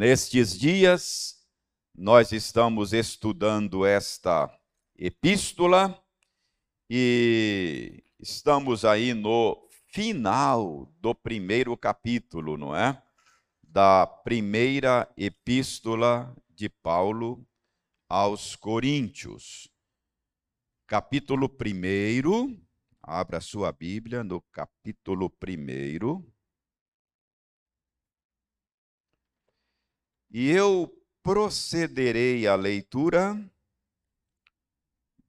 Nestes dias, nós estamos estudando esta epístola e estamos aí no final do primeiro capítulo, não é? Da primeira epístola de Paulo aos Coríntios. Capítulo 1, abra sua Bíblia no capítulo 1. E eu procederei à leitura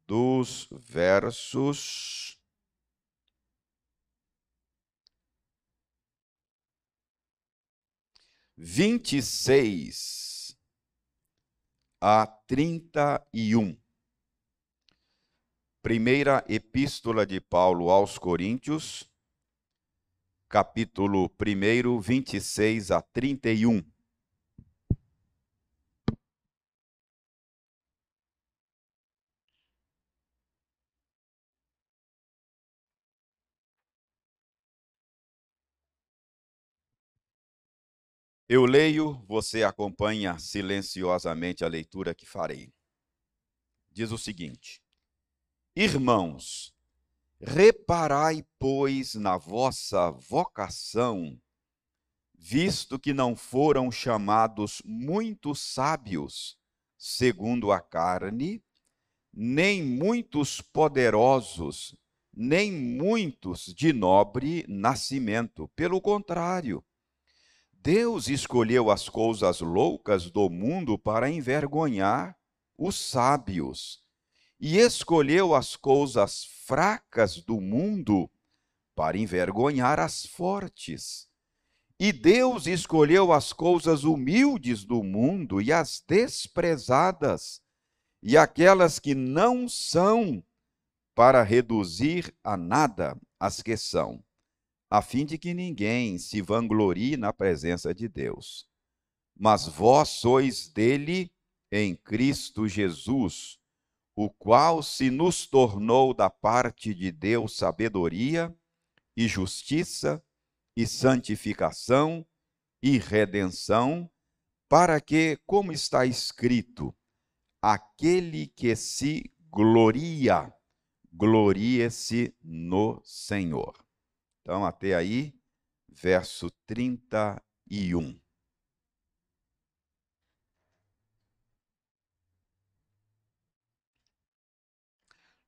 dos versos vinte e seis a trinta e um. Primeira Epístola de Paulo aos Coríntios, capítulo 1, 26 a 31. Eu leio, você acompanha silenciosamente a leitura que farei. Diz o seguinte: Irmãos, reparai, pois, na vossa vocação, visto que não foram chamados muitos sábios, segundo a carne, nem muitos poderosos, nem muitos de nobre nascimento. Pelo contrário, Deus escolheu as coisas loucas do mundo para envergonhar os sábios, e escolheu as coisas fracas do mundo para envergonhar as fortes. E Deus escolheu as coisas humildes do mundo e as desprezadas, e aquelas que não são, para reduzir a nada as que são a fim de que ninguém se vanglorie na presença de Deus. Mas vós sois dele em Cristo Jesus, o qual se nos tornou da parte de Deus sabedoria e justiça e santificação e redenção, para que, como está escrito, aquele que se gloria, glorie-se no Senhor. Então, até aí, verso 31.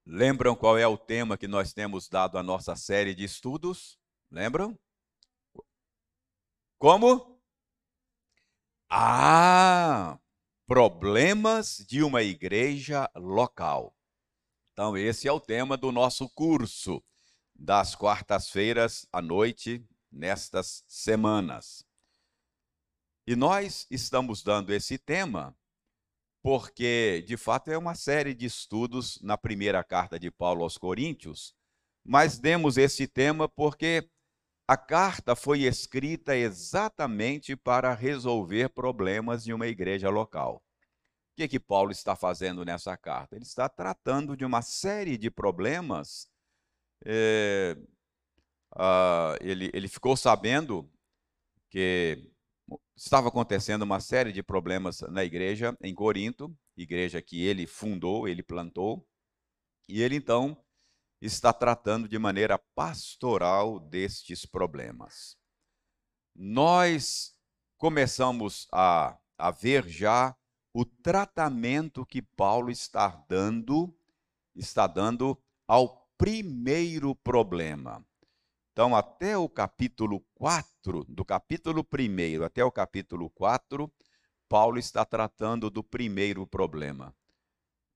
Lembram qual é o tema que nós temos dado à nossa série de estudos? Lembram? Como? Ah, problemas de uma igreja local. Então, esse é o tema do nosso curso das quartas-feiras à noite nestas semanas. E nós estamos dando esse tema porque, de fato, é uma série de estudos na primeira carta de Paulo aos Coríntios, mas demos esse tema porque a carta foi escrita exatamente para resolver problemas de uma igreja local. O que, que Paulo está fazendo nessa carta? Ele está tratando de uma série de problemas é, ele, ele ficou sabendo que estava acontecendo uma série de problemas na igreja em Corinto, igreja que ele fundou, ele plantou, e ele então está tratando de maneira pastoral destes problemas. Nós começamos a, a ver já o tratamento que Paulo está dando, está dando ao primeiro problema. Então, até o capítulo 4, do capítulo 1 até o capítulo 4, Paulo está tratando do primeiro problema.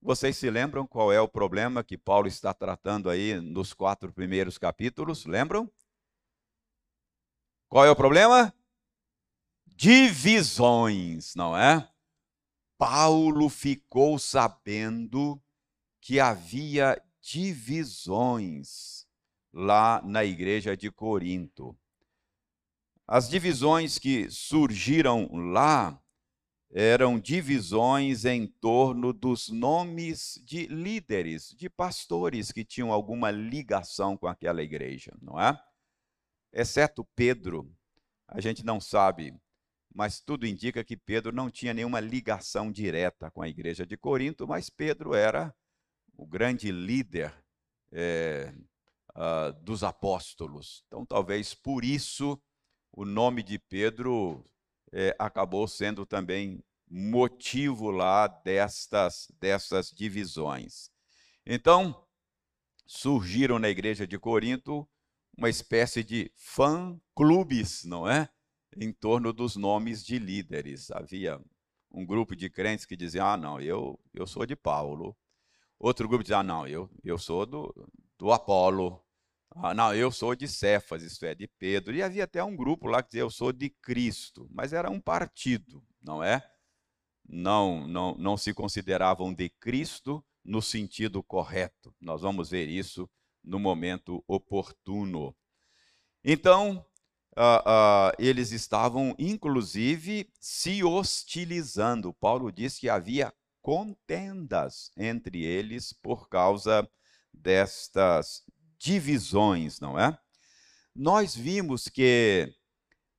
Vocês se lembram qual é o problema que Paulo está tratando aí nos quatro primeiros capítulos? Lembram? Qual é o problema? Divisões, não é? Paulo ficou sabendo que havia divisões lá na igreja de Corinto. As divisões que surgiram lá eram divisões em torno dos nomes de líderes, de pastores que tinham alguma ligação com aquela igreja, não é? Exceto Pedro, a gente não sabe mas tudo indica que Pedro não tinha nenhuma ligação direta com a igreja de Corinto, mas Pedro era o grande líder é, uh, dos apóstolos. Então, talvez por isso o nome de Pedro é, acabou sendo também motivo lá destas, dessas divisões. Então, surgiram na igreja de Corinto uma espécie de fã-clubes, não é? Em torno dos nomes de líderes. Havia um grupo de crentes que diziam: ah, não, eu, eu sou de Paulo. Outro grupo dizia: ah, não, eu, eu sou do, do Apolo. Ah, não, eu sou de Cefas, isto é, de Pedro. E havia até um grupo lá que dizia: eu sou de Cristo. Mas era um partido, não é? Não, não, não se consideravam de Cristo no sentido correto. Nós vamos ver isso no momento oportuno. Então, uh, uh, eles estavam, inclusive, se hostilizando. Paulo diz que havia contendas entre eles por causa destas divisões, não é? Nós vimos que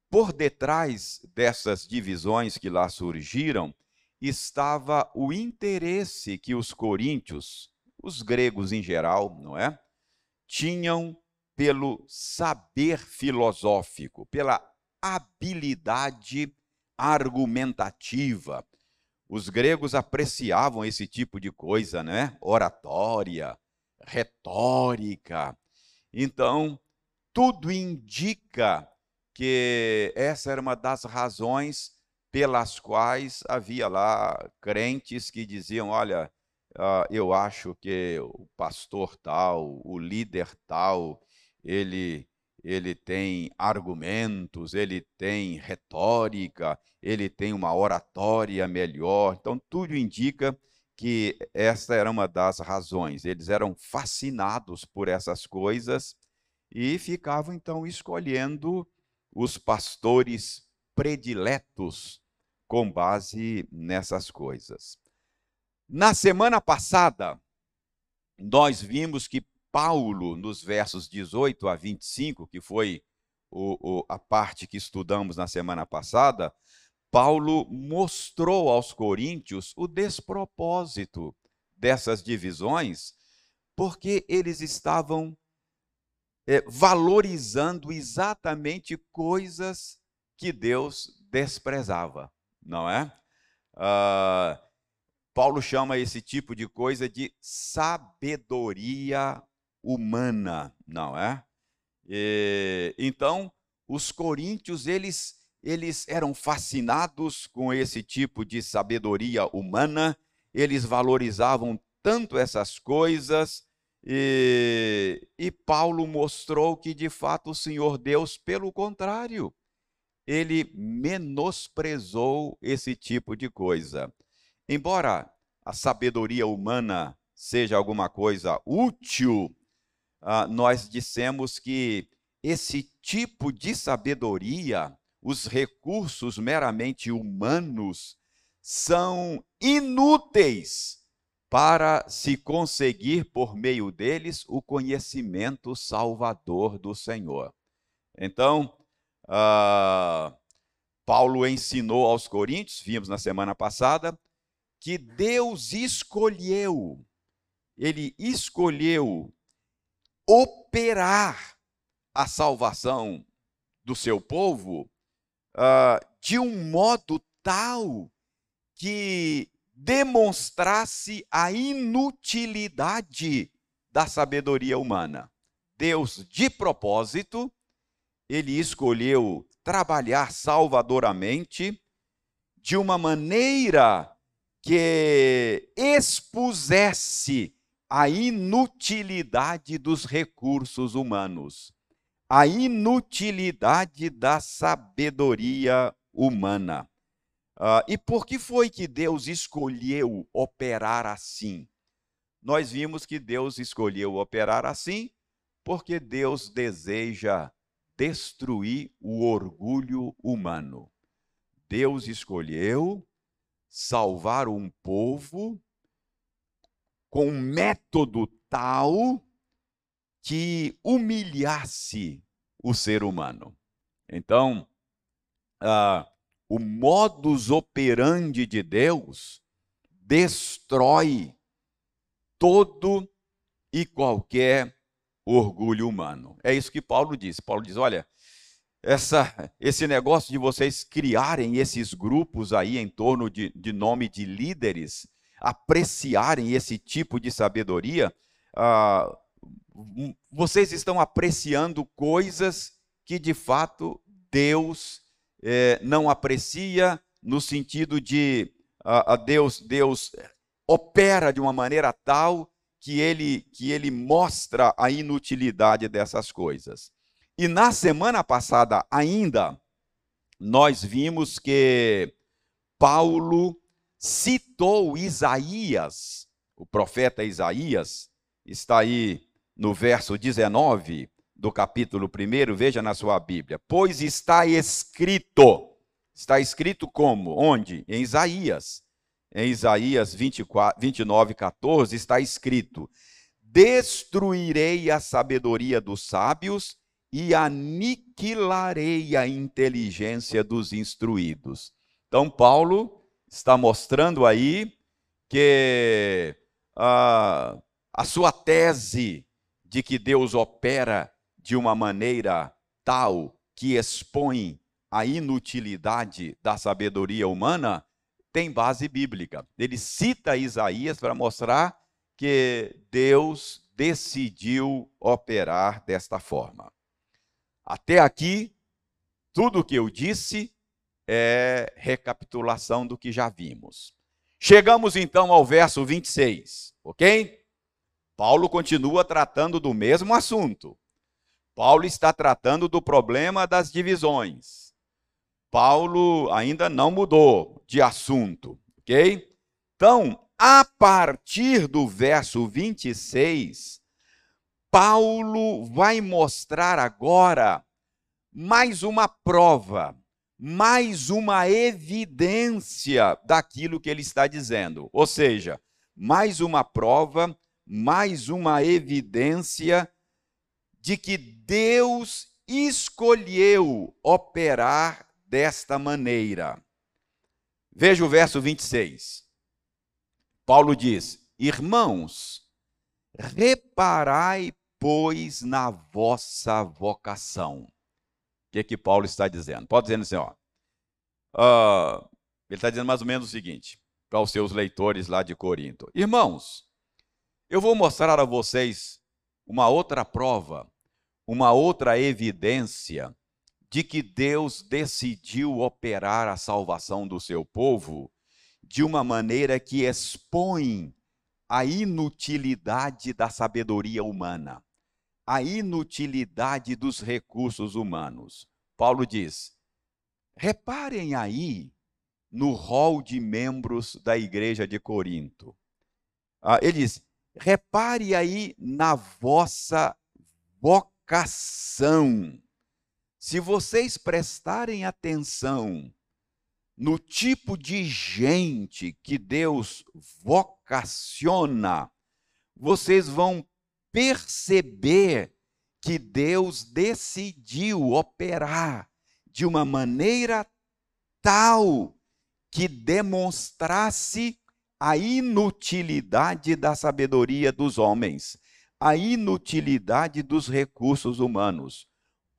por detrás dessas divisões que lá surgiram, estava o interesse que os coríntios, os gregos em geral, não é? Tinham pelo saber filosófico, pela habilidade argumentativa. Os gregos apreciavam esse tipo de coisa, né? Oratória, retórica. Então, tudo indica que essa era uma das razões pelas quais havia lá crentes que diziam: olha, uh, eu acho que o pastor tal, o líder tal, ele, ele tem argumentos, ele tem retórica, ele tem uma oratória melhor. Então, tudo indica que esta era uma das razões. Eles eram fascinados por essas coisas e ficavam então escolhendo os pastores prediletos com base nessas coisas. Na semana passada, nós vimos que Paulo, nos versos 18 a 25, que foi o, o, a parte que estudamos na semana passada, Paulo mostrou aos coríntios o despropósito dessas divisões, porque eles estavam é, valorizando exatamente coisas que Deus desprezava, não é? Uh, Paulo chama esse tipo de coisa de sabedoria humana, não é? E, então, os coríntios, eles, eles eram fascinados com esse tipo de sabedoria humana, eles valorizavam tanto essas coisas, e, e Paulo mostrou que, de fato, o Senhor Deus, pelo contrário, ele menosprezou esse tipo de coisa. Embora a sabedoria humana seja alguma coisa útil, nós dissemos que esse tipo de sabedoria, os recursos meramente humanos, são inúteis para se conseguir por meio deles o conhecimento salvador do Senhor. Então, Uh, Paulo ensinou aos Coríntios, vimos na semana passada, que Deus escolheu, ele escolheu operar a salvação do seu povo uh, de um modo tal que demonstrasse a inutilidade da sabedoria humana. Deus, de propósito, ele escolheu trabalhar salvadoramente de uma maneira que expusesse a inutilidade dos recursos humanos, a inutilidade da sabedoria humana. Uh, e por que foi que Deus escolheu operar assim? Nós vimos que Deus escolheu operar assim porque Deus deseja destruir o orgulho humano. Deus escolheu salvar um povo com um método tal que humilhasse o ser humano. Então, uh, o modus operandi de Deus destrói todo e qualquer orgulho humano. É isso que Paulo diz. Paulo diz: olha, essa, esse negócio de vocês criarem esses grupos aí em torno de, de nome de líderes, apreciarem esse tipo de sabedoria, ah, vocês estão apreciando coisas que de fato Deus eh, não aprecia, no sentido de ah, Deus, Deus opera de uma maneira tal que ele, que ele mostra a inutilidade dessas coisas. E na semana passada ainda, nós vimos que Paulo citou Isaías, o profeta Isaías, está aí no verso 19 do capítulo 1, veja na sua Bíblia. Pois está escrito, está escrito como? Onde? Em Isaías. Em Isaías 24, 29, 14 está escrito: Destruirei a sabedoria dos sábios e aniquilarei a inteligência dos instruídos. Então, Paulo está mostrando aí que a, a sua tese de que Deus opera de uma maneira tal que expõe a inutilidade da sabedoria humana tem base bíblica. Ele cita Isaías para mostrar que Deus decidiu operar desta forma. Até aqui, tudo o que eu disse é recapitulação do que já vimos. Chegamos então ao verso 26, ok? Paulo continua tratando do mesmo assunto. Paulo está tratando do problema das divisões. Paulo ainda não mudou de assunto, ok? Então, a partir do verso 26, Paulo vai mostrar agora mais uma prova, mais uma evidência daquilo que ele está dizendo. Ou seja, mais uma prova, mais uma evidência de que Deus escolheu operar desta maneira. Veja o verso 26. Paulo diz: Irmãos, reparai pois, na vossa vocação. O que, é que Paulo está dizendo? Pode dizendo assim, ó. Uh, ele está dizendo mais ou menos o seguinte para os seus leitores lá de Corinto: Irmãos, eu vou mostrar a vocês uma outra prova, uma outra evidência de que Deus decidiu operar a salvação do seu povo de uma maneira que expõe a inutilidade da sabedoria humana a inutilidade dos recursos humanos. Paulo diz: reparem aí no rol de membros da igreja de Corinto. Ah, ele diz: repare aí na vossa vocação. Se vocês prestarem atenção no tipo de gente que Deus vocaciona, vocês vão perceber que Deus decidiu operar de uma maneira tal que demonstrasse a inutilidade da sabedoria dos homens, a inutilidade dos recursos humanos.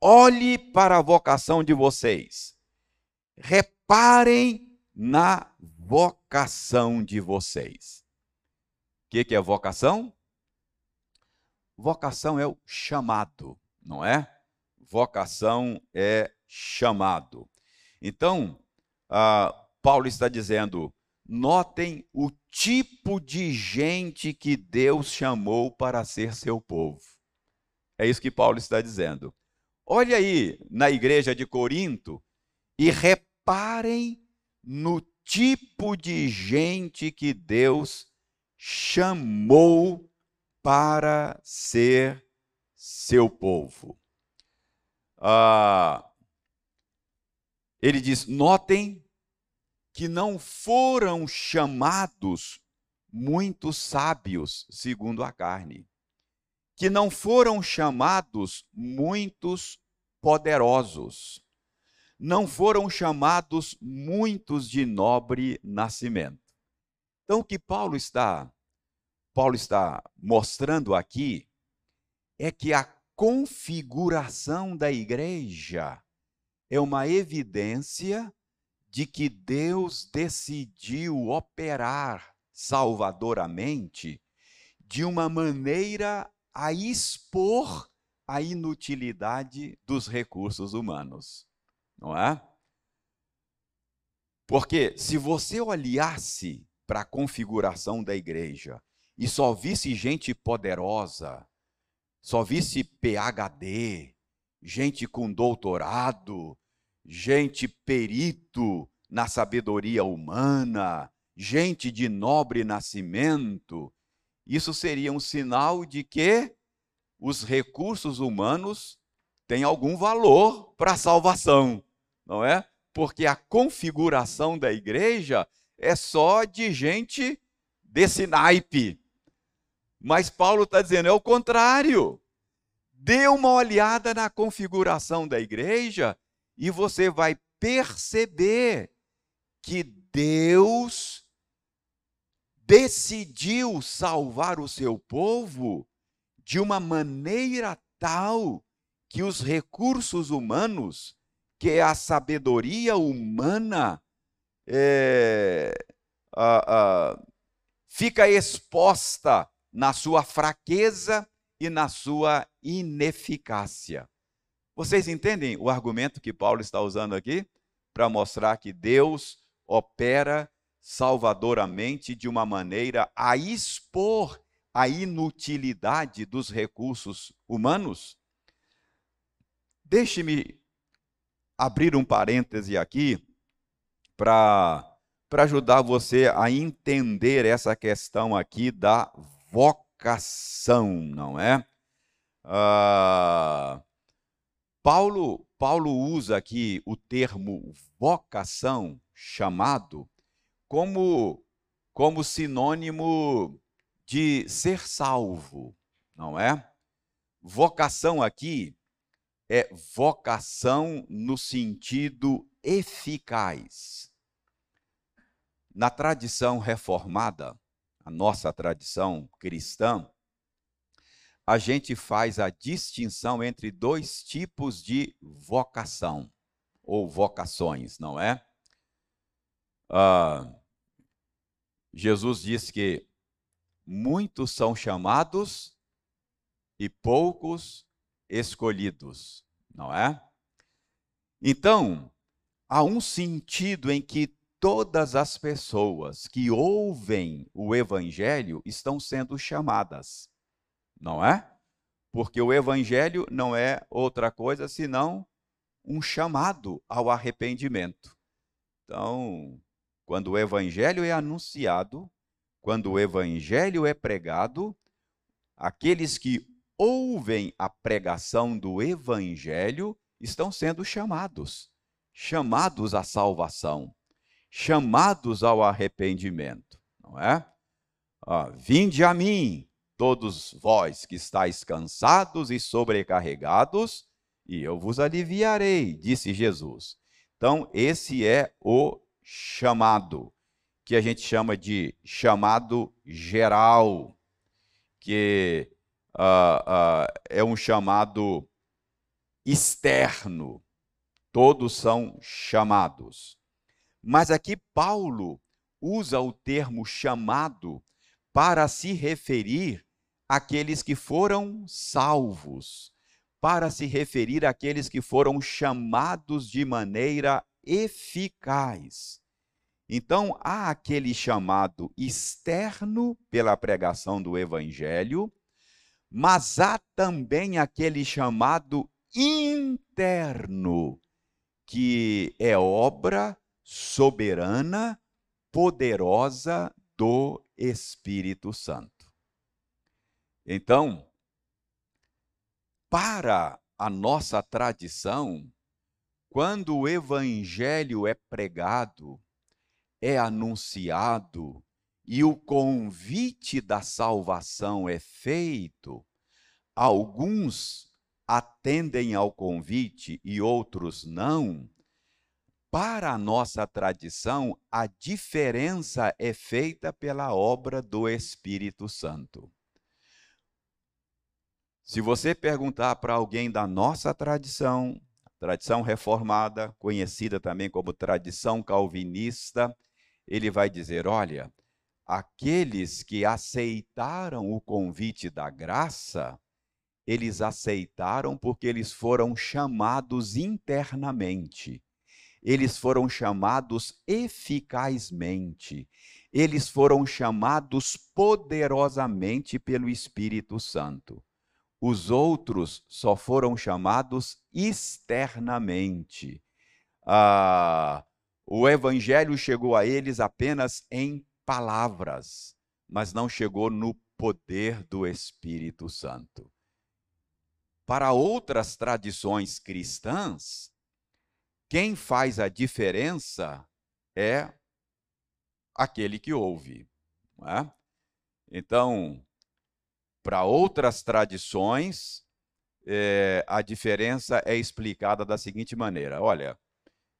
Olhe para a vocação de vocês. Reparem na vocação de vocês. O que, que é vocação? Vocação é o chamado, não é? Vocação é chamado. Então, uh, Paulo está dizendo: notem o tipo de gente que Deus chamou para ser seu povo. É isso que Paulo está dizendo. Olha aí na igreja de Corinto e reparem no tipo de gente que Deus chamou para ser seu povo. Ah, ele diz: notem que não foram chamados muitos sábios, segundo a carne, que não foram chamados muitos poderosos, não foram chamados muitos de nobre nascimento. Então, o que Paulo está, Paulo está mostrando aqui é que a configuração da igreja é uma evidência de que Deus decidiu operar salvadoramente de uma maneira a expor a inutilidade dos recursos humanos, não é? Porque se você olhasse para a configuração da igreja e só visse gente poderosa, só visse PhD, gente com doutorado, gente perito na sabedoria humana, gente de nobre nascimento, isso seria um sinal de que os recursos humanos têm algum valor para a salvação, não é? Porque a configuração da igreja é só de gente desse naipe. Mas Paulo está dizendo, é o contrário. Dê uma olhada na configuração da igreja e você vai perceber que Deus decidiu salvar o seu povo de uma maneira tal que os recursos humanos, que é a sabedoria humana, é, a, a, fica exposta na sua fraqueza e na sua ineficácia. Vocês entendem o argumento que Paulo está usando aqui? Para mostrar que Deus opera salvadoramente de uma maneira a expor a inutilidade dos recursos humanos? Deixe-me abrir um parêntese aqui para ajudar você a entender essa questão aqui da vocação, não é? Ah, Paulo, Paulo usa aqui o termo vocação, chamado, como, como sinônimo de ser salvo, não é? Vocação aqui é vocação no sentido eficaz. Na tradição reformada, a nossa tradição cristã, a gente faz a distinção entre dois tipos de vocação, ou vocações, não é? Ah, Jesus diz que muitos são chamados e poucos escolhidos, não é? Então, há um sentido em que todas as pessoas que ouvem o evangelho estão sendo chamadas, não é? Porque o evangelho não é outra coisa senão um chamado ao arrependimento. Então, quando o evangelho é anunciado, quando o evangelho é pregado, aqueles que ouvem a pregação do evangelho estão sendo chamados, chamados à salvação, chamados ao arrependimento, não é? Ah, Vinde a mim, todos vós que estáis cansados e sobrecarregados, e eu vos aliviarei, disse Jesus. Então, esse é o chamado que a gente chama de chamado geral, que uh, uh, é um chamado externo. Todos são chamados. Mas aqui Paulo usa o termo chamado para se referir àqueles que foram salvos, para se referir àqueles que foram chamados de maneira eficaz. Então, há aquele chamado externo pela pregação do evangelho, mas há também aquele chamado interno, que é obra soberana, poderosa do Espírito Santo. Então, para a nossa tradição, quando o evangelho é pregado, é anunciado e o convite da salvação é feito, alguns atendem ao convite e outros não, para a nossa tradição, a diferença é feita pela obra do Espírito Santo. Se você perguntar para alguém da nossa tradição, tradição reformada, conhecida também como tradição calvinista, ele vai dizer: olha, aqueles que aceitaram o convite da graça, eles aceitaram porque eles foram chamados internamente eles foram chamados eficazmente, eles foram chamados poderosamente pelo Espírito Santo. Os outros só foram chamados externamente. Ah, o evangelho chegou a eles apenas em palavras, mas não chegou no poder do Espírito Santo. Para outras tradições cristãs, quem faz a diferença é aquele que ouve. É? Então, para outras tradições, é, a diferença é explicada da seguinte maneira: olha,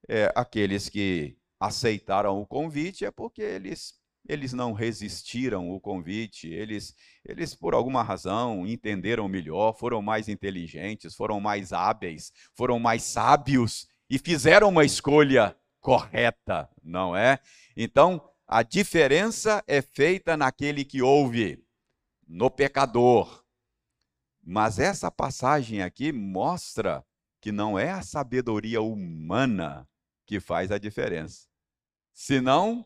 é, aqueles que aceitaram o convite é porque eles eles não resistiram o convite, eles, eles por alguma razão entenderam melhor, foram mais inteligentes, foram mais hábeis, foram mais sábios e fizeram uma escolha correta, não é? Então, a diferença é feita naquele que ouve, no pecador. Mas essa passagem aqui mostra que não é a sabedoria humana que faz a diferença. Senão,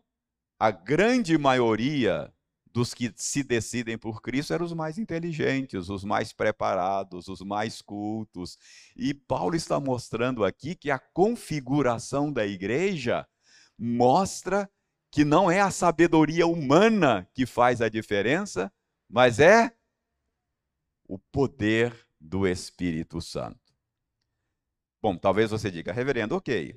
a grande maioria dos que se decidem por Cristo eram os mais inteligentes, os mais preparados, os mais cultos. E Paulo está mostrando aqui que a configuração da igreja mostra que não é a sabedoria humana que faz a diferença, mas é o poder do Espírito Santo. Bom, talvez você diga, reverendo, ok,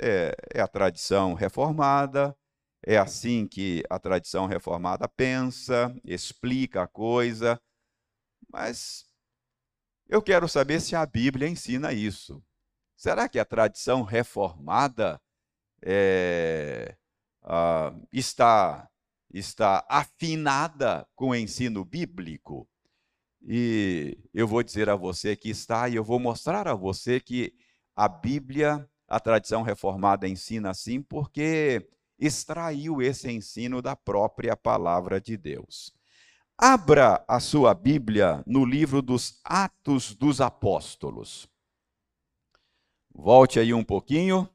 é, é a tradição reformada, é assim que a tradição reformada pensa, explica a coisa, mas eu quero saber se a Bíblia ensina isso. Será que a tradição reformada é, uh, está, está afinada com o ensino bíblico? E eu vou dizer a você que está, e eu vou mostrar a você que a Bíblia, a tradição reformada ensina assim, porque extraiu esse ensino da própria palavra de Deus. Abra a sua Bíblia no livro dos Atos dos Apóstolos. Volte aí um pouquinho.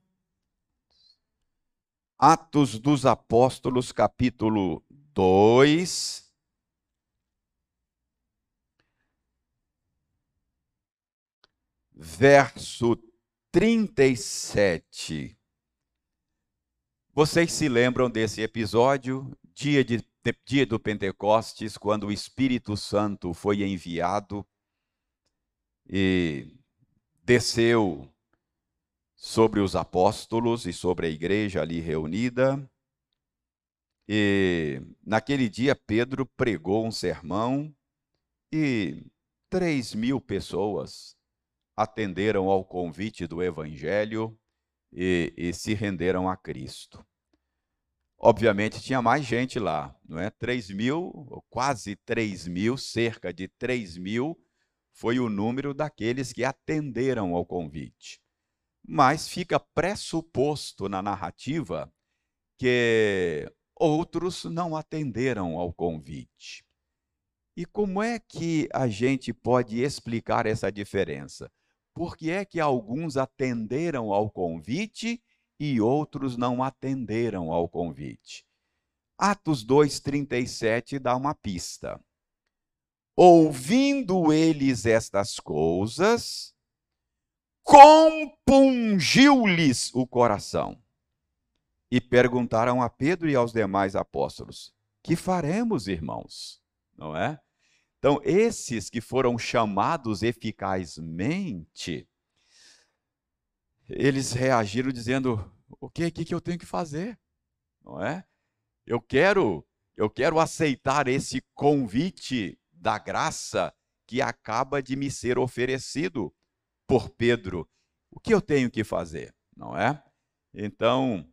Atos dos Apóstolos, capítulo 2. Verso 37. Vocês se lembram desse episódio, dia, de, dia do Pentecostes, quando o Espírito Santo foi enviado e desceu sobre os apóstolos e sobre a igreja ali reunida. E naquele dia Pedro pregou um sermão e três mil pessoas atenderam ao convite do Evangelho e, e se renderam a Cristo. Obviamente tinha mais gente lá, não é? 3 mil, quase 3 mil, cerca de 3 mil, foi o número daqueles que atenderam ao convite. Mas fica pressuposto na narrativa que outros não atenderam ao convite. E como é que a gente pode explicar essa diferença? Por que é que alguns atenderam ao convite e outros não atenderam ao convite? Atos 2,37 dá uma pista. Ouvindo eles estas coisas, compungiu-lhes o coração. E perguntaram a Pedro e aos demais apóstolos: Que faremos, irmãos? Não é? Então, esses que foram chamados eficazmente, eles reagiram dizendo: o que, que, que eu tenho que fazer? Não é? Eu quero, eu quero aceitar esse convite da graça que acaba de me ser oferecido por Pedro. O que eu tenho que fazer? Não é? Então,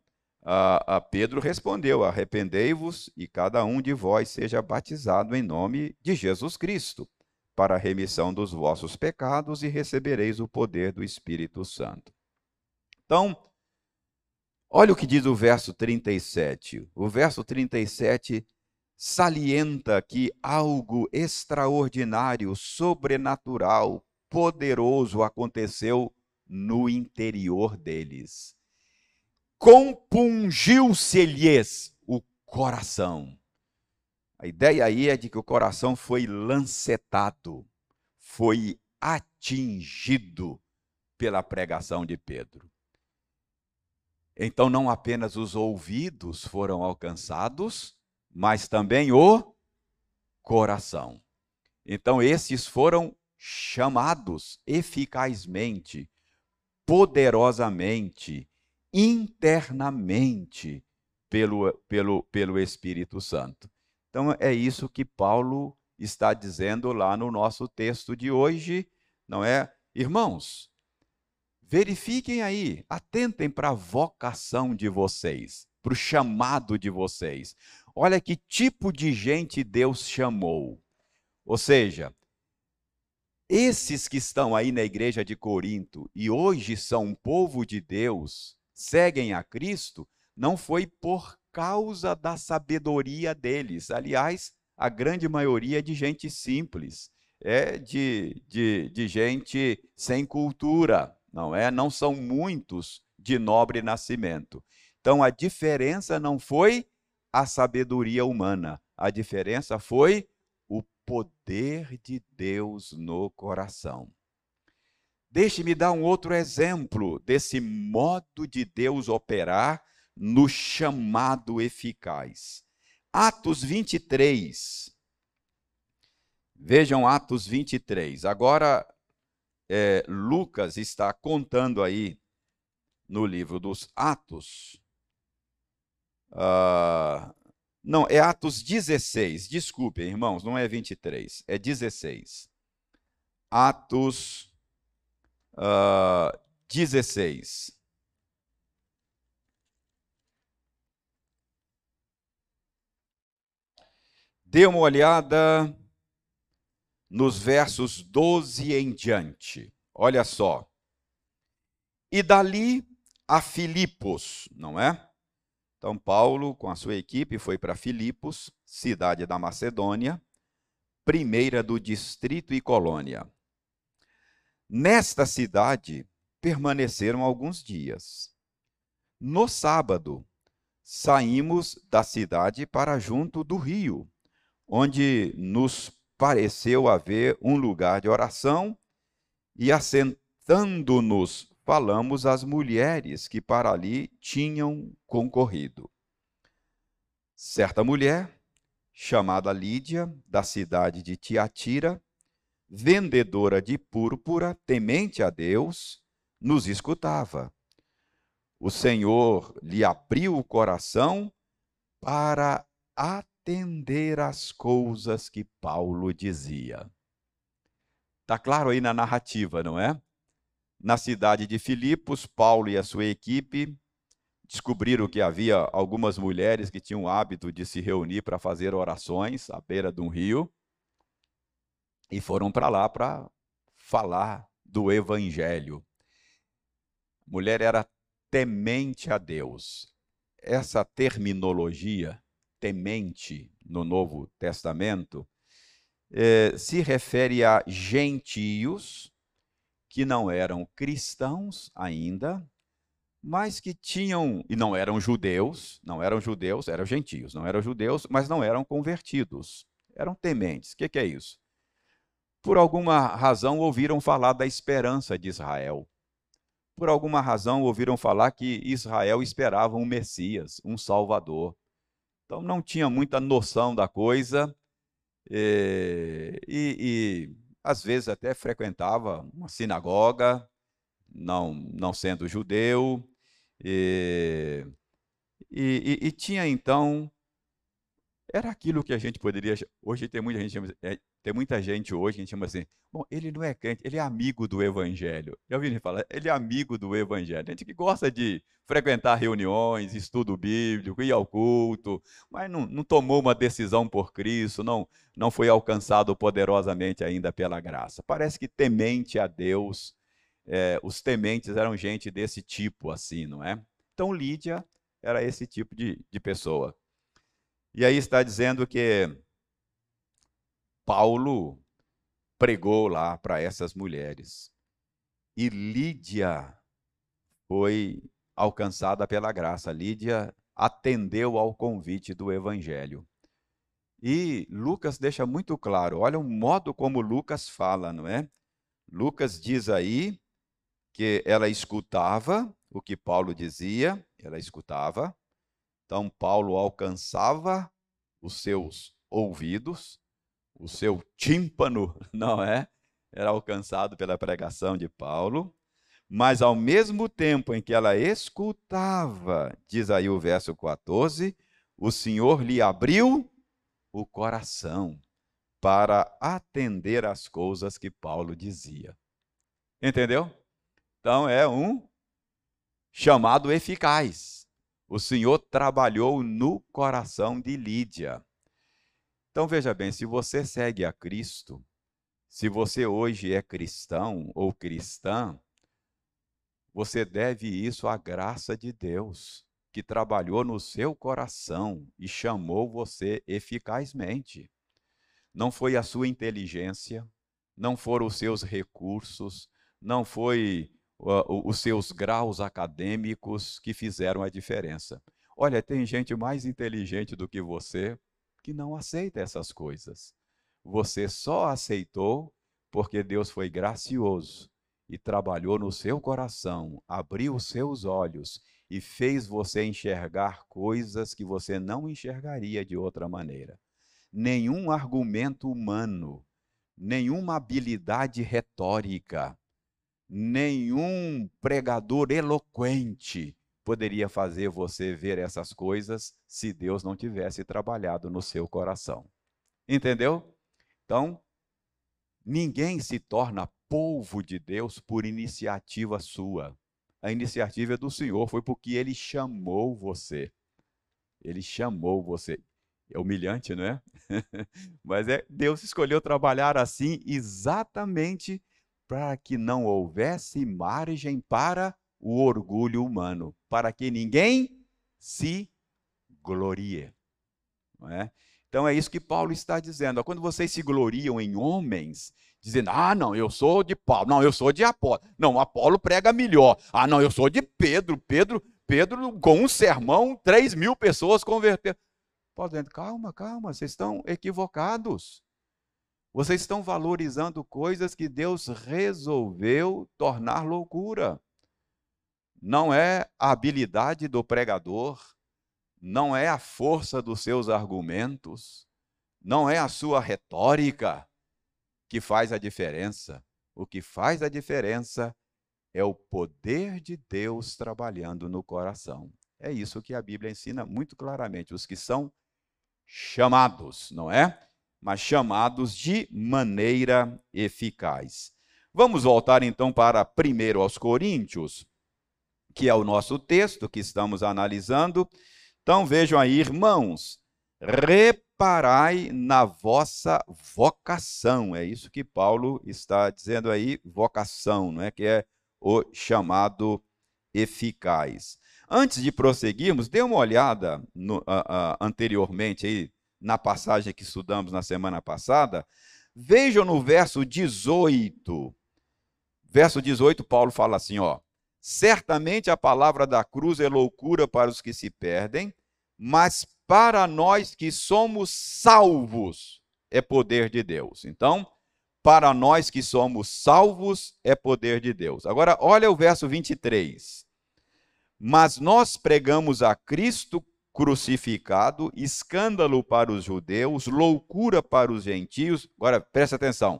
a, a Pedro respondeu: Arrependei-vos e cada um de vós seja batizado em nome de Jesus Cristo, para a remissão dos vossos pecados e recebereis o poder do Espírito Santo. Então, olha o que diz o verso 37. O verso 37 salienta que algo extraordinário, sobrenatural, poderoso aconteceu no interior deles compungiu-se-lhes o coração. A ideia aí é de que o coração foi lancetado, foi atingido pela pregação de Pedro. Então, não apenas os ouvidos foram alcançados, mas também o coração. Então, esses foram chamados eficazmente, poderosamente, internamente pelo, pelo, pelo Espírito Santo. Então, é isso que Paulo está dizendo lá no nosso texto de hoje, não é? Irmãos, verifiquem aí, atentem para a vocação de vocês, para o chamado de vocês. Olha que tipo de gente Deus chamou. Ou seja, esses que estão aí na igreja de Corinto e hoje são um povo de Deus, seguem a Cristo não foi por causa da sabedoria deles. Aliás, a grande maioria é de gente simples, é de, de, de gente sem cultura, não é? Não são muitos de nobre nascimento. Então a diferença não foi a sabedoria humana, a diferença foi o poder de Deus no coração. Deixe-me dar um outro exemplo desse modo de Deus operar no chamado eficaz. Atos 23. Vejam Atos 23. Agora, é, Lucas está contando aí no livro dos Atos. Uh, não, é Atos 16. Desculpem, irmãos, não é 23, é 16. Atos uh, ah, 16. Dê uma olhada nos versos 12 em diante. Olha só. E dali a Filipos, não é? Então, Paulo, com a sua equipe, foi para Filipos, cidade da Macedônia, primeira do distrito e colônia. Nesta cidade permaneceram alguns dias. No sábado, saímos da cidade para junto do rio, onde nos pareceu haver um lugar de oração, e assentando-nos, falamos às mulheres que para ali tinham concorrido. Certa mulher, chamada Lídia, da cidade de Tiatira, vendedora de púrpura, temente a Deus, nos escutava. O Senhor lhe abriu o coração para atender às coisas que Paulo dizia. Está claro aí na narrativa, não é? Na cidade de Filipos, Paulo e a sua equipe descobriram que havia algumas mulheres que tinham o hábito de se reunir para fazer orações à beira de um rio e foram para lá para falar do evangelho. A mulher era temente a Deus. Essa terminologia, temente, no Novo Testamento, eh, se refere a gentios que não eram cristãos ainda, mas que tinham, e não eram judeus, não eram judeus, eram gentios, não eram judeus, mas não eram convertidos, eram tementes. O que, que é isso? Por alguma razão ouviram falar da esperança de Israel. Por alguma razão ouviram falar que Israel esperava um Messias, um Salvador. Então não tinha muita noção da coisa e, eh, e, e às vezes até frequentava uma sinagoga, não, não sendo judeu, e, e, e, tinha então. Era aquilo que a gente poderia. Hoje tem muita gente Tem muita gente hoje que a gente chama assim, bom, ele não é crente, ele é amigo do evangelho. Já ouvi ele falar, ele é amigo do evangelho. Gente que gosta de frequentar reuniões, estudo bíblico, ir ao culto, mas não, não tomou uma decisão por Cristo, não, não foi alcançado poderosamente ainda pela graça. Parece que temente a Deus, é, os tementes eram gente desse tipo assim, não é? Então Lídia era esse tipo de, de pessoa. E aí está dizendo que Paulo pregou lá para essas mulheres. E Lídia foi alcançada pela graça. Lídia atendeu ao convite do evangelho. E Lucas deixa muito claro, olha o modo como Lucas fala, não é? Lucas diz aí que ela escutava o que Paulo dizia, ela escutava. Então Paulo alcançava os seus ouvidos o seu tímpano, não é? Era alcançado pela pregação de Paulo, mas ao mesmo tempo em que ela escutava, diz aí o verso 14, o Senhor lhe abriu o coração para atender às coisas que Paulo dizia. Entendeu? Então é um chamado eficaz. O Senhor trabalhou no coração de Lídia. Então veja bem, se você segue a Cristo, se você hoje é cristão ou cristã, você deve isso à graça de Deus, que trabalhou no seu coração e chamou você eficazmente. Não foi a sua inteligência, não foram os seus recursos, não foi uh, os seus graus acadêmicos que fizeram a diferença. Olha, tem gente mais inteligente do que você, que não aceita essas coisas. Você só aceitou porque Deus foi gracioso e trabalhou no seu coração, abriu os seus olhos e fez você enxergar coisas que você não enxergaria de outra maneira. Nenhum argumento humano, nenhuma habilidade retórica, nenhum pregador eloquente poderia fazer você ver essas coisas se Deus não tivesse trabalhado no seu coração. Entendeu? Então, ninguém se torna povo de Deus por iniciativa sua. A iniciativa é do Senhor, foi porque ele chamou você. Ele chamou você. É humilhante, não é? Mas é Deus escolheu trabalhar assim exatamente para que não houvesse margem para o orgulho humano, para que ninguém se glorie. É? Então é isso que Paulo está dizendo. Quando vocês se gloriam em homens, dizendo, ah, não, eu sou de Paulo, não, eu sou de Apolo. Não, Apolo prega melhor. Ah, não, eu sou de Pedro. Pedro, Pedro com um sermão, três mil pessoas converteram. Paulo dizendo, calma, calma, vocês estão equivocados. Vocês estão valorizando coisas que Deus resolveu tornar loucura não é a habilidade do pregador, não é a força dos seus argumentos, não é a sua retórica que faz a diferença. O que faz a diferença é o poder de Deus trabalhando no coração. É isso que a Bíblia ensina muito claramente. Os que são chamados, não é? Mas chamados de maneira eficaz. Vamos voltar então para 1 aos Coríntios, que é o nosso texto que estamos analisando. Então vejam aí, irmãos, reparai na vossa vocação. É isso que Paulo está dizendo aí, vocação, não é que é o chamado eficaz. Antes de prosseguirmos, dê uma olhada no, uh, uh, anteriormente aí na passagem que estudamos na semana passada. Vejam no verso 18. Verso 18, Paulo fala assim, ó: Certamente a palavra da cruz é loucura para os que se perdem, mas para nós que somos salvos é poder de Deus. Então, para nós que somos salvos é poder de Deus. Agora, olha o verso 23. Mas nós pregamos a Cristo crucificado, escândalo para os judeus, loucura para os gentios. Agora, presta atenção.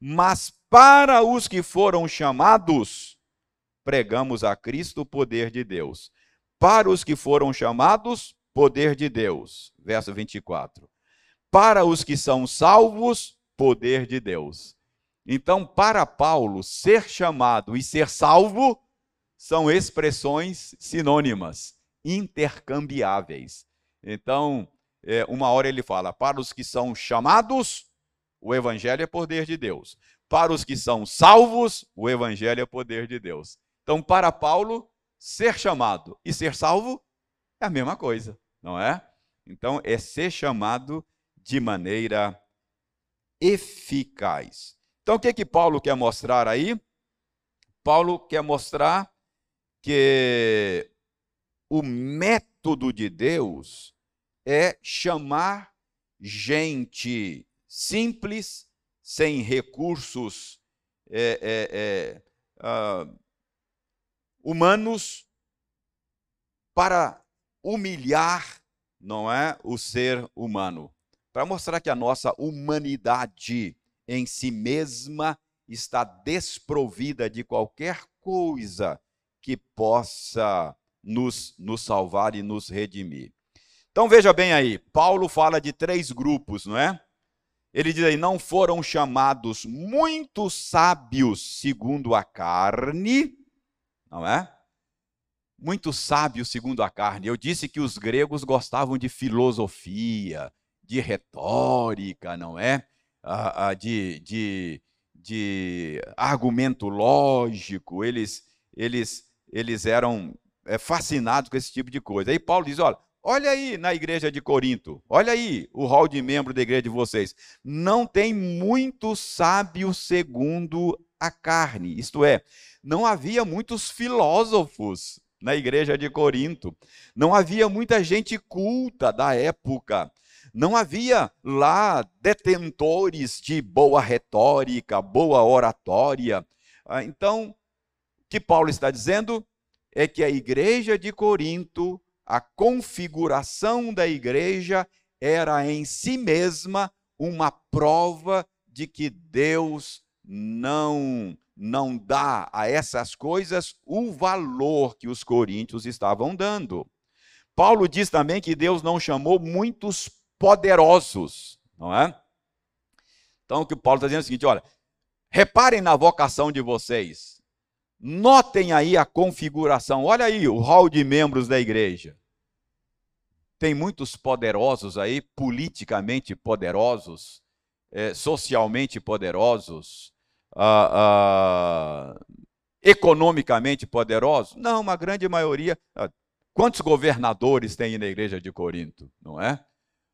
Mas para os que foram chamados, pregamos a Cristo o poder de Deus. Para os que foram chamados, poder de Deus. Verso 24. Para os que são salvos, poder de Deus. Então, para Paulo, ser chamado e ser salvo são expressões sinônimas, intercambiáveis. Então, é, uma hora ele fala: para os que são chamados, o evangelho é poder de Deus. Para os que são salvos, o evangelho é poder de Deus. Então, para Paulo, ser chamado e ser salvo é a mesma coisa, não é? Então, é ser chamado de maneira eficaz. Então, o que que Paulo quer mostrar aí? Paulo quer mostrar que o método de Deus é chamar gente simples, sem recursos é, é, é, uh, humanos, para humilhar, não é, o ser humano, para mostrar que a nossa humanidade em si mesma está desprovida de qualquer coisa que possa nos, nos salvar e nos redimir. Então veja bem aí, Paulo fala de três grupos, não é? Ele diz aí: não foram chamados muitos sábios segundo a carne, não é? Muitos sábios segundo a carne. Eu disse que os gregos gostavam de filosofia, de retórica, não é? Ah, ah, de, de, de argumento lógico. Eles, eles, eles eram é, fascinados com esse tipo de coisa. Aí Paulo diz: olha, olha aí na igreja de Corinto, olha aí o hall de membro da igreja de vocês. Não tem muito sábio segundo a carne, isto é, não havia muitos filósofos na igreja de Corinto, não havia muita gente culta da época. Não havia lá detentores de boa retórica, boa oratória. Ah, então, o que Paulo está dizendo? é que a igreja de Corinto, a configuração da igreja era em si mesma uma prova de que Deus não não dá a essas coisas o valor que os coríntios estavam dando. Paulo diz também que Deus não chamou muitos poderosos, não é? Então o que Paulo está dizendo é o seguinte: olha, reparem na vocação de vocês. Notem aí a configuração. Olha aí o hall de membros da igreja. Tem muitos poderosos aí, politicamente poderosos, é, socialmente poderosos, ah, ah, economicamente poderosos. Não, uma grande maioria. Ah, quantos governadores tem na igreja de Corinto? Não é?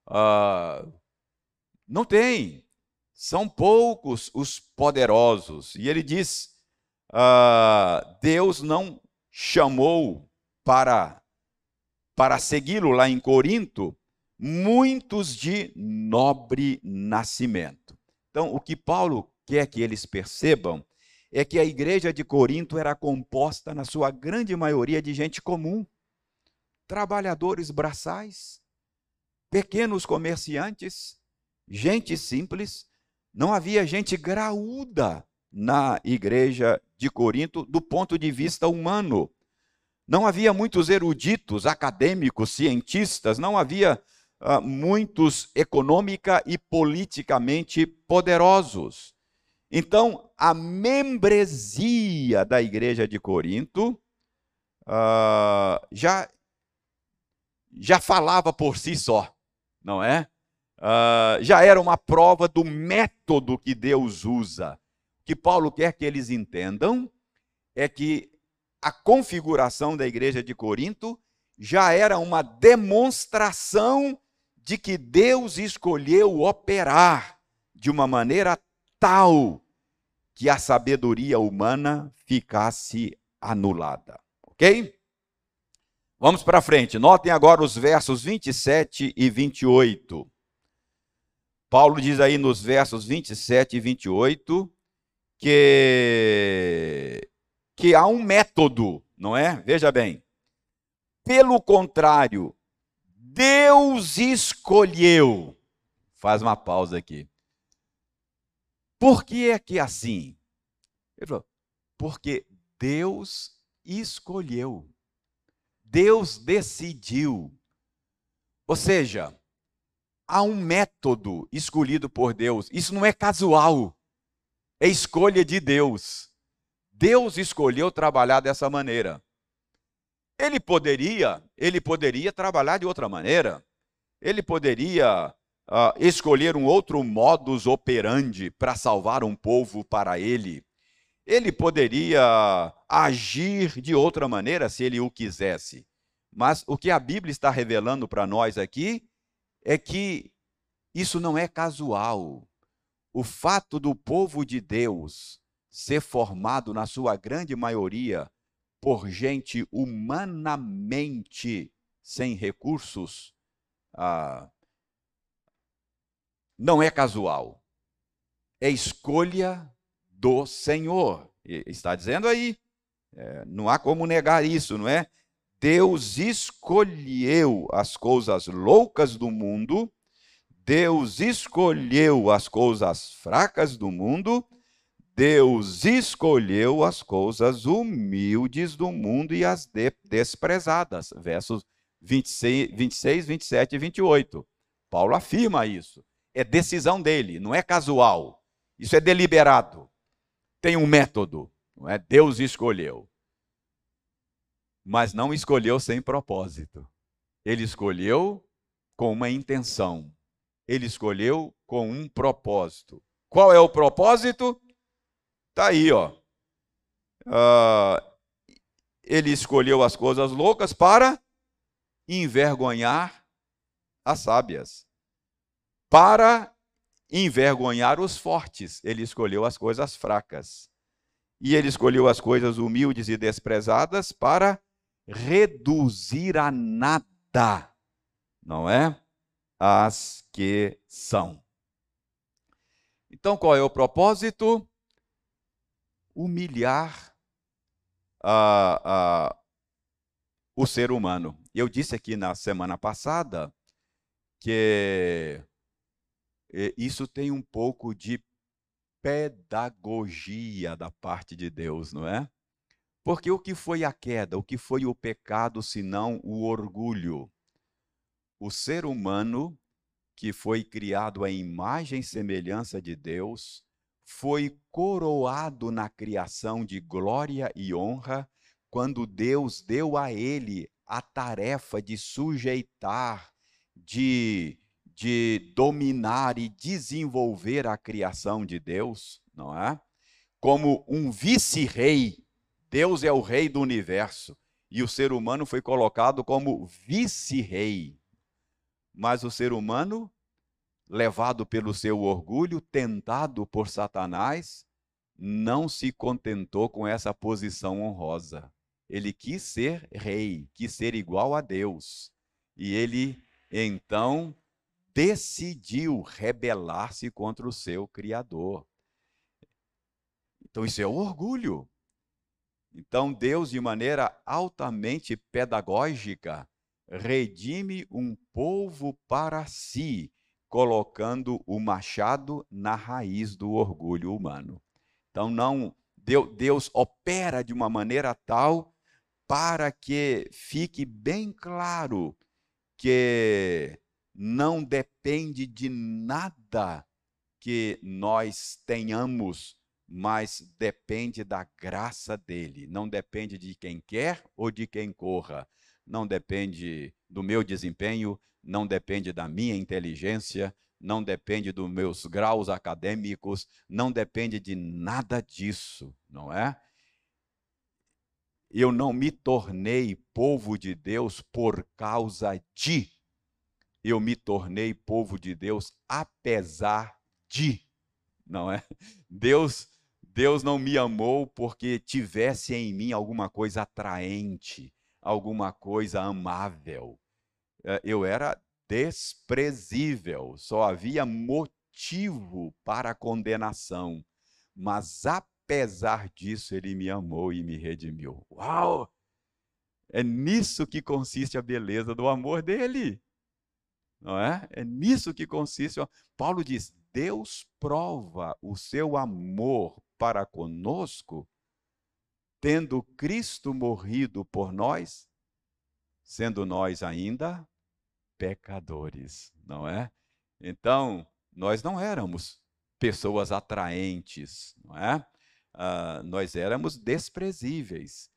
Ah, não tem. São poucos os poderosos. E ele diz uh, Deus não chamou para, para segui-lo lá em Corinto muitos de nobre nascimento. Então, o que Paulo quer que eles percebam é que a igreja de Corinto era composta, na sua grande maioria, de gente comum, trabalhadores braçais, pequenos comerciantes, gente simples. Não havia gente graúda na igreja de Corinto do ponto de vista humano. Não havia muitos eruditos, acadêmicos, cientistas, não havia uh, muitos econômica e politicamente poderosos. Então, a membresia da igreja de Corinto uh, já, já falava por si só, não é? Uh, já era uma prova do método que Deus usa que Paulo quer que eles entendam é que a configuração da igreja de Corinto já era uma demonstração de que Deus escolheu operar de uma maneira tal que a sabedoria humana ficasse anulada. Ok? Vamos para frente. Notem agora os versos 27 e 28. Paulo diz aí nos versos 27 e 28 que, que há um método, não é? Veja bem. Pelo contrário, Deus escolheu. Faz uma pausa aqui. Por que é que é assim? Ele falou, porque Deus escolheu. Deus decidiu. Ou seja, há um método escolhido por Deus. Isso não é casual. É escolha de Deus. Deus escolheu trabalhar dessa maneira. Ele poderia, ele poderia trabalhar de outra maneira. Ele poderia uh, escolher um outro modus operandi para salvar um povo para ele. Ele poderia agir de outra maneira se ele o quisesse. Mas o que a Bíblia está revelando para nós aqui é que isso não é casual. O fato do povo de Deus ser formado, na sua grande maioria, por gente humanamente sem recursos, ah, não é casual. É escolha do Senhor. E está dizendo aí. É, não há como negar isso, não é? Deus escolheu as coisas loucas do mundo, Deus escolheu as coisas fracas do mundo Deus escolheu as coisas humildes do mundo e as de desprezadas. Versos 26, 26, 27 e 28. Paulo afirma isso. É decisão dele, não é casual. Isso é deliberado. Tem um método, não é? Deus escolheu. Mas não escolheu sem propósito. Ele escolheu com uma intenção. Ele escolheu com um propósito. Qual é o propósito? Está aí, ó. Uh, ele escolheu as coisas loucas para envergonhar as sábias. Para envergonhar os fortes, ele escolheu as coisas fracas. E ele escolheu as coisas humildes e desprezadas para reduzir a nada, não é? As que são. Então, qual é o propósito? humilhar a, a, o ser humano. Eu disse aqui na semana passada que isso tem um pouco de pedagogia da parte de Deus, não é? Porque o que foi a queda, o que foi o pecado, senão o orgulho? O ser humano, que foi criado à imagem e semelhança de Deus, foi coroado na criação de glória e honra quando Deus deu a ele a tarefa de sujeitar, de, de dominar e desenvolver a criação de Deus, não é? Como um vice-rei. Deus é o rei do universo e o ser humano foi colocado como vice-rei. Mas o ser humano levado pelo seu orgulho, tentado por Satanás, não se contentou com essa posição honrosa. Ele quis ser rei, quis ser igual a Deus. E ele, então, decidiu rebelar-se contra o seu Criador. Então, isso é orgulho. Então, Deus, de maneira altamente pedagógica, redime um povo para si, colocando o machado na raiz do orgulho humano. Então não Deus opera de uma maneira tal para que fique bem claro que não depende de nada que nós tenhamos, mas depende da graça dele. Não depende de quem quer ou de quem corra. Não depende do meu desempenho, não depende da minha inteligência, não depende dos meus graus acadêmicos, não depende de nada disso, não é? Eu não me tornei povo de Deus por causa de, eu me tornei povo de Deus apesar de, não é? Deus Deus não me amou porque tivesse em mim alguma coisa atraente, alguma coisa amável. Eh, eu era desprezível, só havia motivo para a condenação. Mas apesar disso, ele me amou e me redimiu. Uau! É nisso que consiste a beleza do amor dele. Não é? É nisso que consiste. Paulo diz: Deus prova o seu amor para conosco, tendo Cristo morrido por nós sendo nós ainda pecadores, não é? Então, nós não éramos pessoas atraentes, não é? Uh, nós éramos desprezíveis.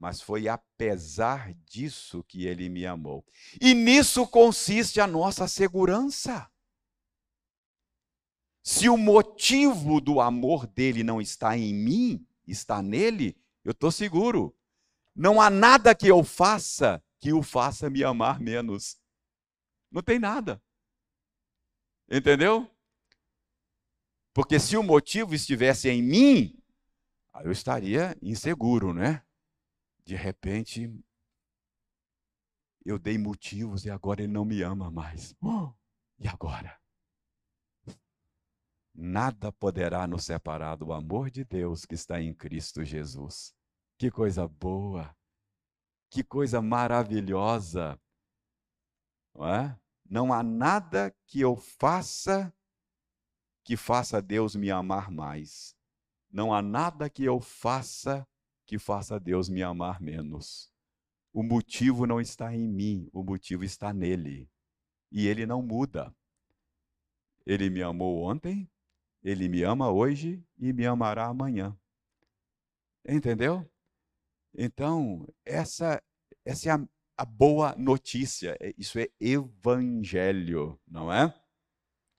Mas foi apesar disso que ele me amou. E nisso consiste a nossa segurança. Se o motivo do amor dele não está em mim, está nele, eu estou seguro. Não há nada que eu faça que o faça me amar menos. Não tem nada. Entendeu? Porque se o motivo estivesse em mim, eu estaria inseguro, né? De repente, eu dei motivos e agora ele não me ama mais. Oh, e agora? Nada poderá nos separar do amor de Deus que está em Cristo Jesus. Que coisa boa! Que coisa maravilhosa! Não, é? não há nada que eu faça que faça Deus me amar mais. Não há nada que eu faça que faça Deus me amar menos. O motivo não está em mim, o motivo está nele. E ele não muda. Ele me amou ontem, ele me ama hoje e me amará amanhã. Entendeu? Então, essa, essa é a, a boa notícia. É, isso é evangelho, não é?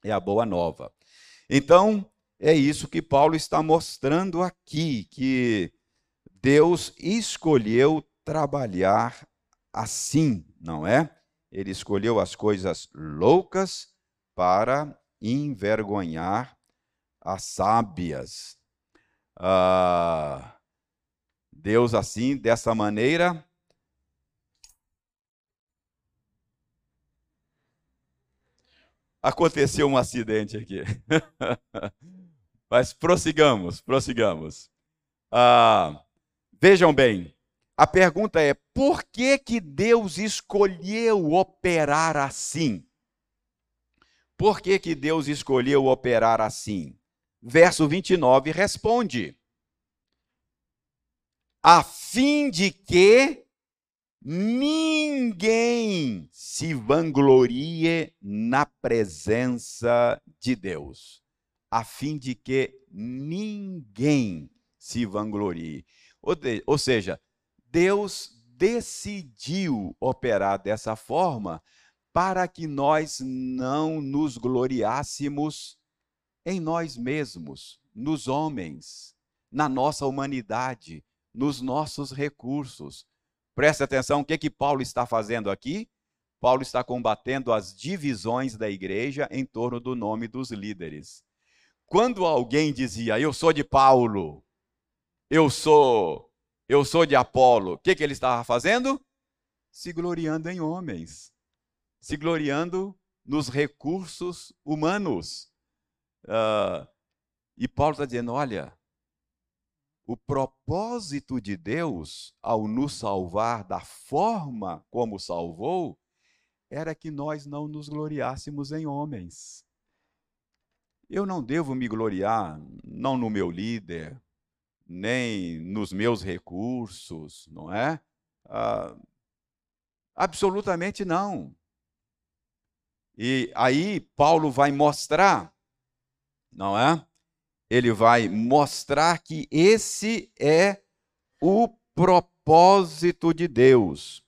É a boa nova. Então, é isso que Paulo está mostrando aqui, que Deus escolheu trabalhar assim, não é? Ele escolheu as coisas loucas para envergonhar as sábias. Ah, Deus, assim, dessa maneira, aconteceu um acidente aqui. Mas prossigamos, prossigamos. Ah, vejam bem, a pergunta é: por que, que Deus escolheu operar assim? Por que, que Deus escolheu operar assim? verso 29 responde: a fim de que ninguém se vanglorie na presença de Deus, a fim de que ninguém se vanglorie. Ou seja, Deus decidiu operar dessa forma para que nós não nos gloriássemos em nós mesmos, nos homens, na nossa humanidade, nos nossos recursos. Preste atenção, o que, que Paulo está fazendo aqui? Paulo está combatendo as divisões da igreja em torno do nome dos líderes. Quando alguém dizia, eu sou de Paulo, eu sou, eu sou de Apolo, o que, que ele estava fazendo? Se gloriando em homens, se gloriando nos recursos humanos. Uh, e Paulo está dizendo: olha, o propósito de Deus ao nos salvar da forma como salvou era que nós não nos gloriássemos em homens. Eu não devo me gloriar, não no meu líder, nem nos meus recursos, não é? Ah, absolutamente não. E aí Paulo vai mostrar não é? Ele vai mostrar que esse é o propósito de Deus,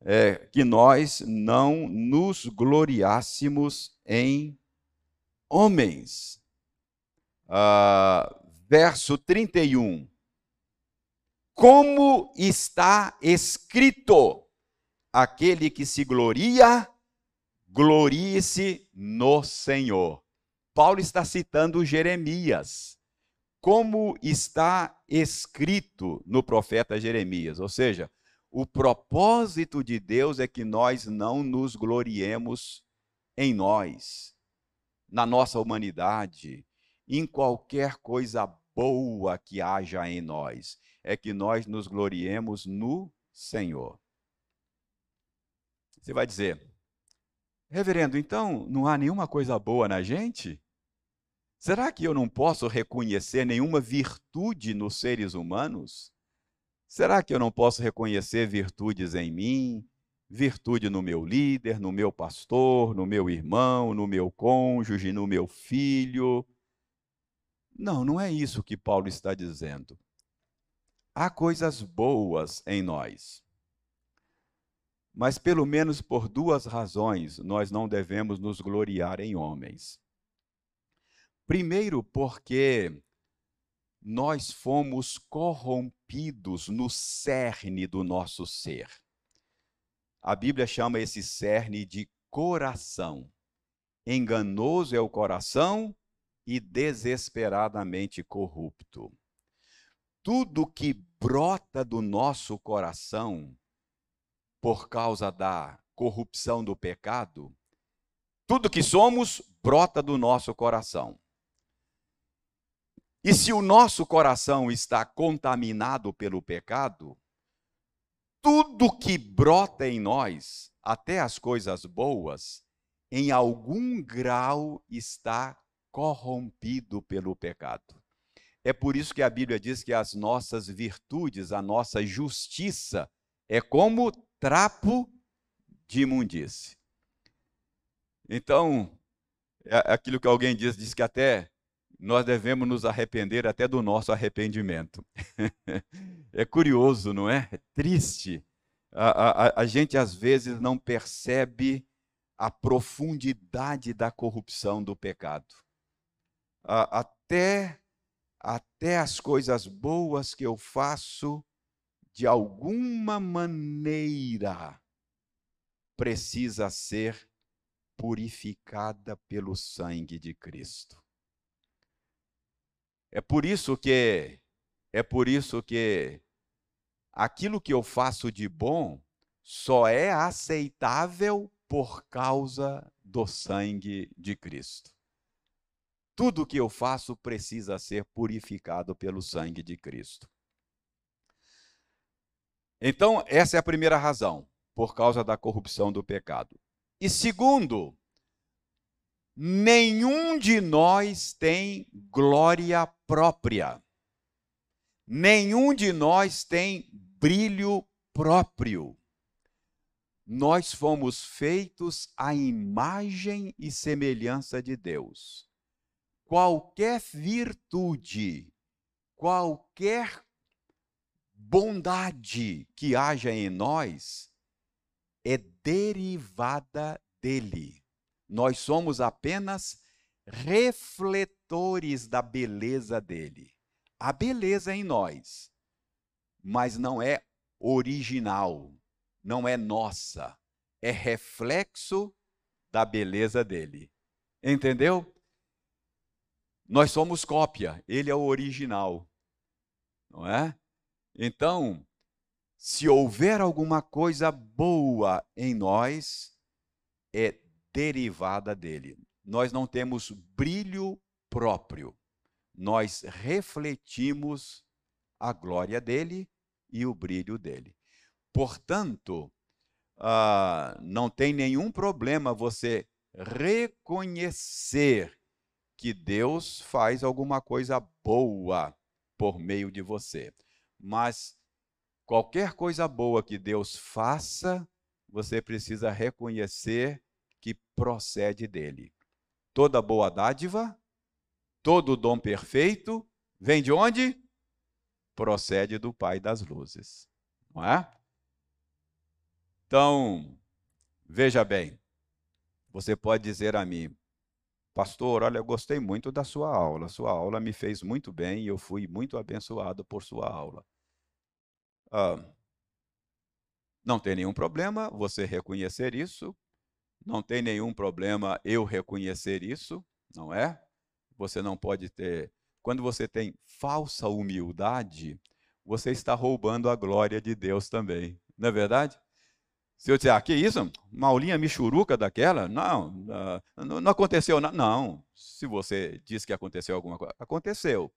é, que nós não nos gloriássemos em homens. Ah, verso 31. Como está escrito: aquele que se gloria, glorie-se no Senhor. Paulo está citando Jeremias, como está escrito no profeta Jeremias. Ou seja, o propósito de Deus é que nós não nos gloriemos em nós, na nossa humanidade, em qualquer coisa boa que haja em nós. É que nós nos gloriemos no Senhor. Você vai dizer, reverendo, então não há nenhuma coisa boa na gente? Será que eu não posso reconhecer nenhuma virtude nos seres humanos? Será que eu não posso reconhecer virtudes em mim, virtude no meu líder, no meu pastor, no meu irmão, no meu cônjuge, no meu filho. Não, não é isso que Paulo está dizendo. Há coisas boas em nós. Mas, pelo menos por duas razões, nós não devemos nos gloriar em homens. Primeiro, porque nós fomos corrompidos no cerne do nosso ser. A Bíblia chama esse cerne de coração. Enganoso é o coração e desesperadamente corrupto. Tudo que brota do nosso coração por causa da corrupção do pecado, tudo que somos brota do nosso coração. E se o nosso coração está contaminado pelo pecado, tudo que brota em nós, até as coisas boas, em algum grau está corrompido pelo pecado. É por isso que a Bíblia diz que as nossas virtudes, a nossa justiça, é como trapo de imundície. Então, é aquilo que alguém diz, diz que até nós devemos nos arrepender até do nosso arrependimento. é curioso, não é? É triste. A, a, a gente às vezes não percebe a profundidade da corrupção do pecado. Até, até as coisas boas que eu faço, de alguma maneira precisa ser purificada pelo sangue de Cristo. É por isso que é por isso que aquilo que eu faço de bom só é aceitável por causa do sangue de Cristo. Tudo que eu faço precisa ser purificado pelo sangue de Cristo. Então, essa é a primeira razão, por causa da corrupção do pecado. E segundo, nenhum de nós tem glória própria. Nenhum de nós tem brilho próprio. Nós fomos feitos à imagem e semelhança de Deus. Qualquer virtude, qualquer bondade que haja em nós é derivada dele. Nós somos apenas refletores da beleza dele. A beleza em nós, mas não é original, não é nossa, é reflexo da beleza dele. Entendeu? Nós somos cópia, ele é o original. Não é? Então, se houver alguma coisa boa em nós, é derivada dele. Nós não temos brilho próprio. Nós refletimos a glória dele e o brilho dele. Portanto, uh, não tem nenhum problema você reconhecer que Deus faz alguma coisa boa por meio de você. Mas qualquer coisa boa que Deus faça, você precisa reconhecer que procede dele. Toda boa dádiva, todo dom perfeito, vem de onde? Procede do Pai das luzes. Não é? Então, veja bem, você pode dizer a mim, Pastor, olha, eu gostei muito da sua aula. Sua aula me fez muito bem e eu fui muito abençoado por sua aula. Ah, não tem nenhum problema você reconhecer isso, não tem nenhum problema eu reconhecer isso, não é? Você não pode ter. Quando você tem falsa humildade, você está roubando a glória de Deus também, não é verdade? Se eu disser, ah, que isso? Uma aulinha michuruca daquela? Não, ah, não, não aconteceu nada. Não, se você diz que aconteceu alguma coisa, aconteceu.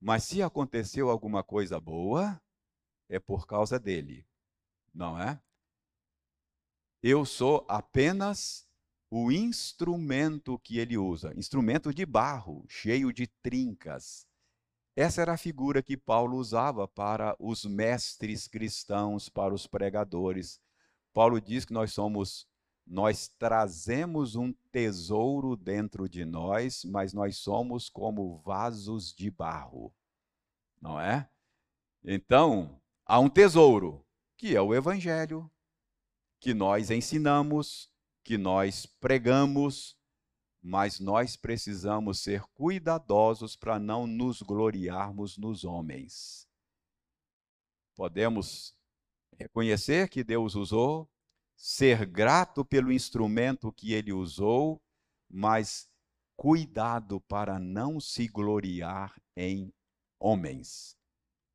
Mas se aconteceu alguma coisa boa, é por causa dele, não é? Eu sou apenas o instrumento que ele usa, instrumento de barro, cheio de trincas. Essa era a figura que Paulo usava para os mestres cristãos, para os pregadores. Paulo diz que nós somos, nós trazemos um tesouro dentro de nós, mas nós somos como vasos de barro, não é? Então, há um tesouro, que é o Evangelho, que nós ensinamos, que nós pregamos, mas nós precisamos ser cuidadosos para não nos gloriarmos nos homens. Podemos reconhecer que Deus usou, ser grato pelo instrumento que ele usou, mas cuidado para não se gloriar em homens.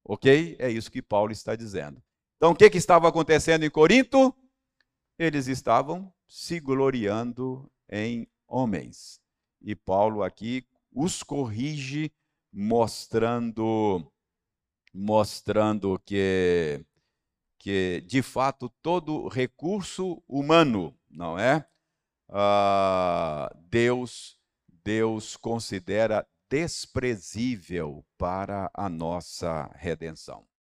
Ok? É isso que Paulo está dizendo. Então, o que, que estava acontecendo em Corinto? Eles estavam se gloriando em homens. E Paulo aqui os corrige, mostrando, mostrando que, que de fato todo recurso humano, não é? Ah, Deus, Deus considera desprezível para a nossa redenção.